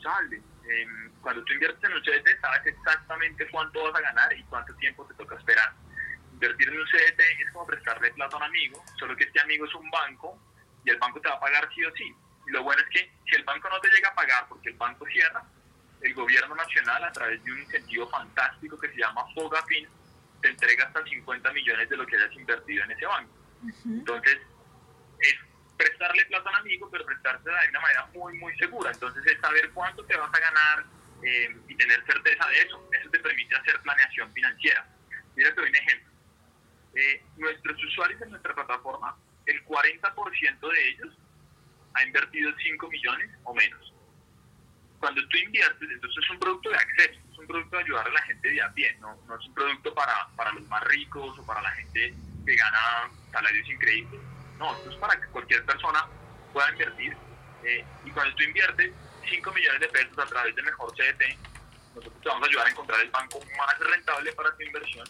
responsable. Eh, cuando tú inviertes en un CDT, sabes exactamente cuánto vas a ganar y cuánto tiempo te toca esperar. Invertir en un CDT es como prestarle plata a un amigo, solo que este amigo es un banco y el banco te va a pagar sí o sí. Y lo bueno es que si el banco no te llega a pagar porque el banco cierra, el gobierno nacional, a través de un incentivo fantástico que se llama FOGAFIN, te entrega hasta 50 millones de lo que hayas invertido en ese banco. Uh -huh. Entonces, es amigo, pero prestársela de una manera muy, muy segura. Entonces, es saber cuánto te vas a ganar eh, y tener certeza de eso. Eso te permite hacer planeación financiera. Mira, te doy un ejemplo. Eh, nuestros usuarios en nuestra plataforma, el 40% de ellos ha invertido 5 millones o menos. Cuando tú inviertes, entonces es un producto de acceso, es un producto de ayudar a la gente de a pie, no, no es un producto para, para los más ricos o para la gente que gana salarios increíbles. No, esto es para que cualquier persona pueda invertir. Eh, y cuando tú inviertes 5 millones de pesos a través del mejor CDT, nosotros te vamos a ayudar a encontrar el banco más rentable para tu inversión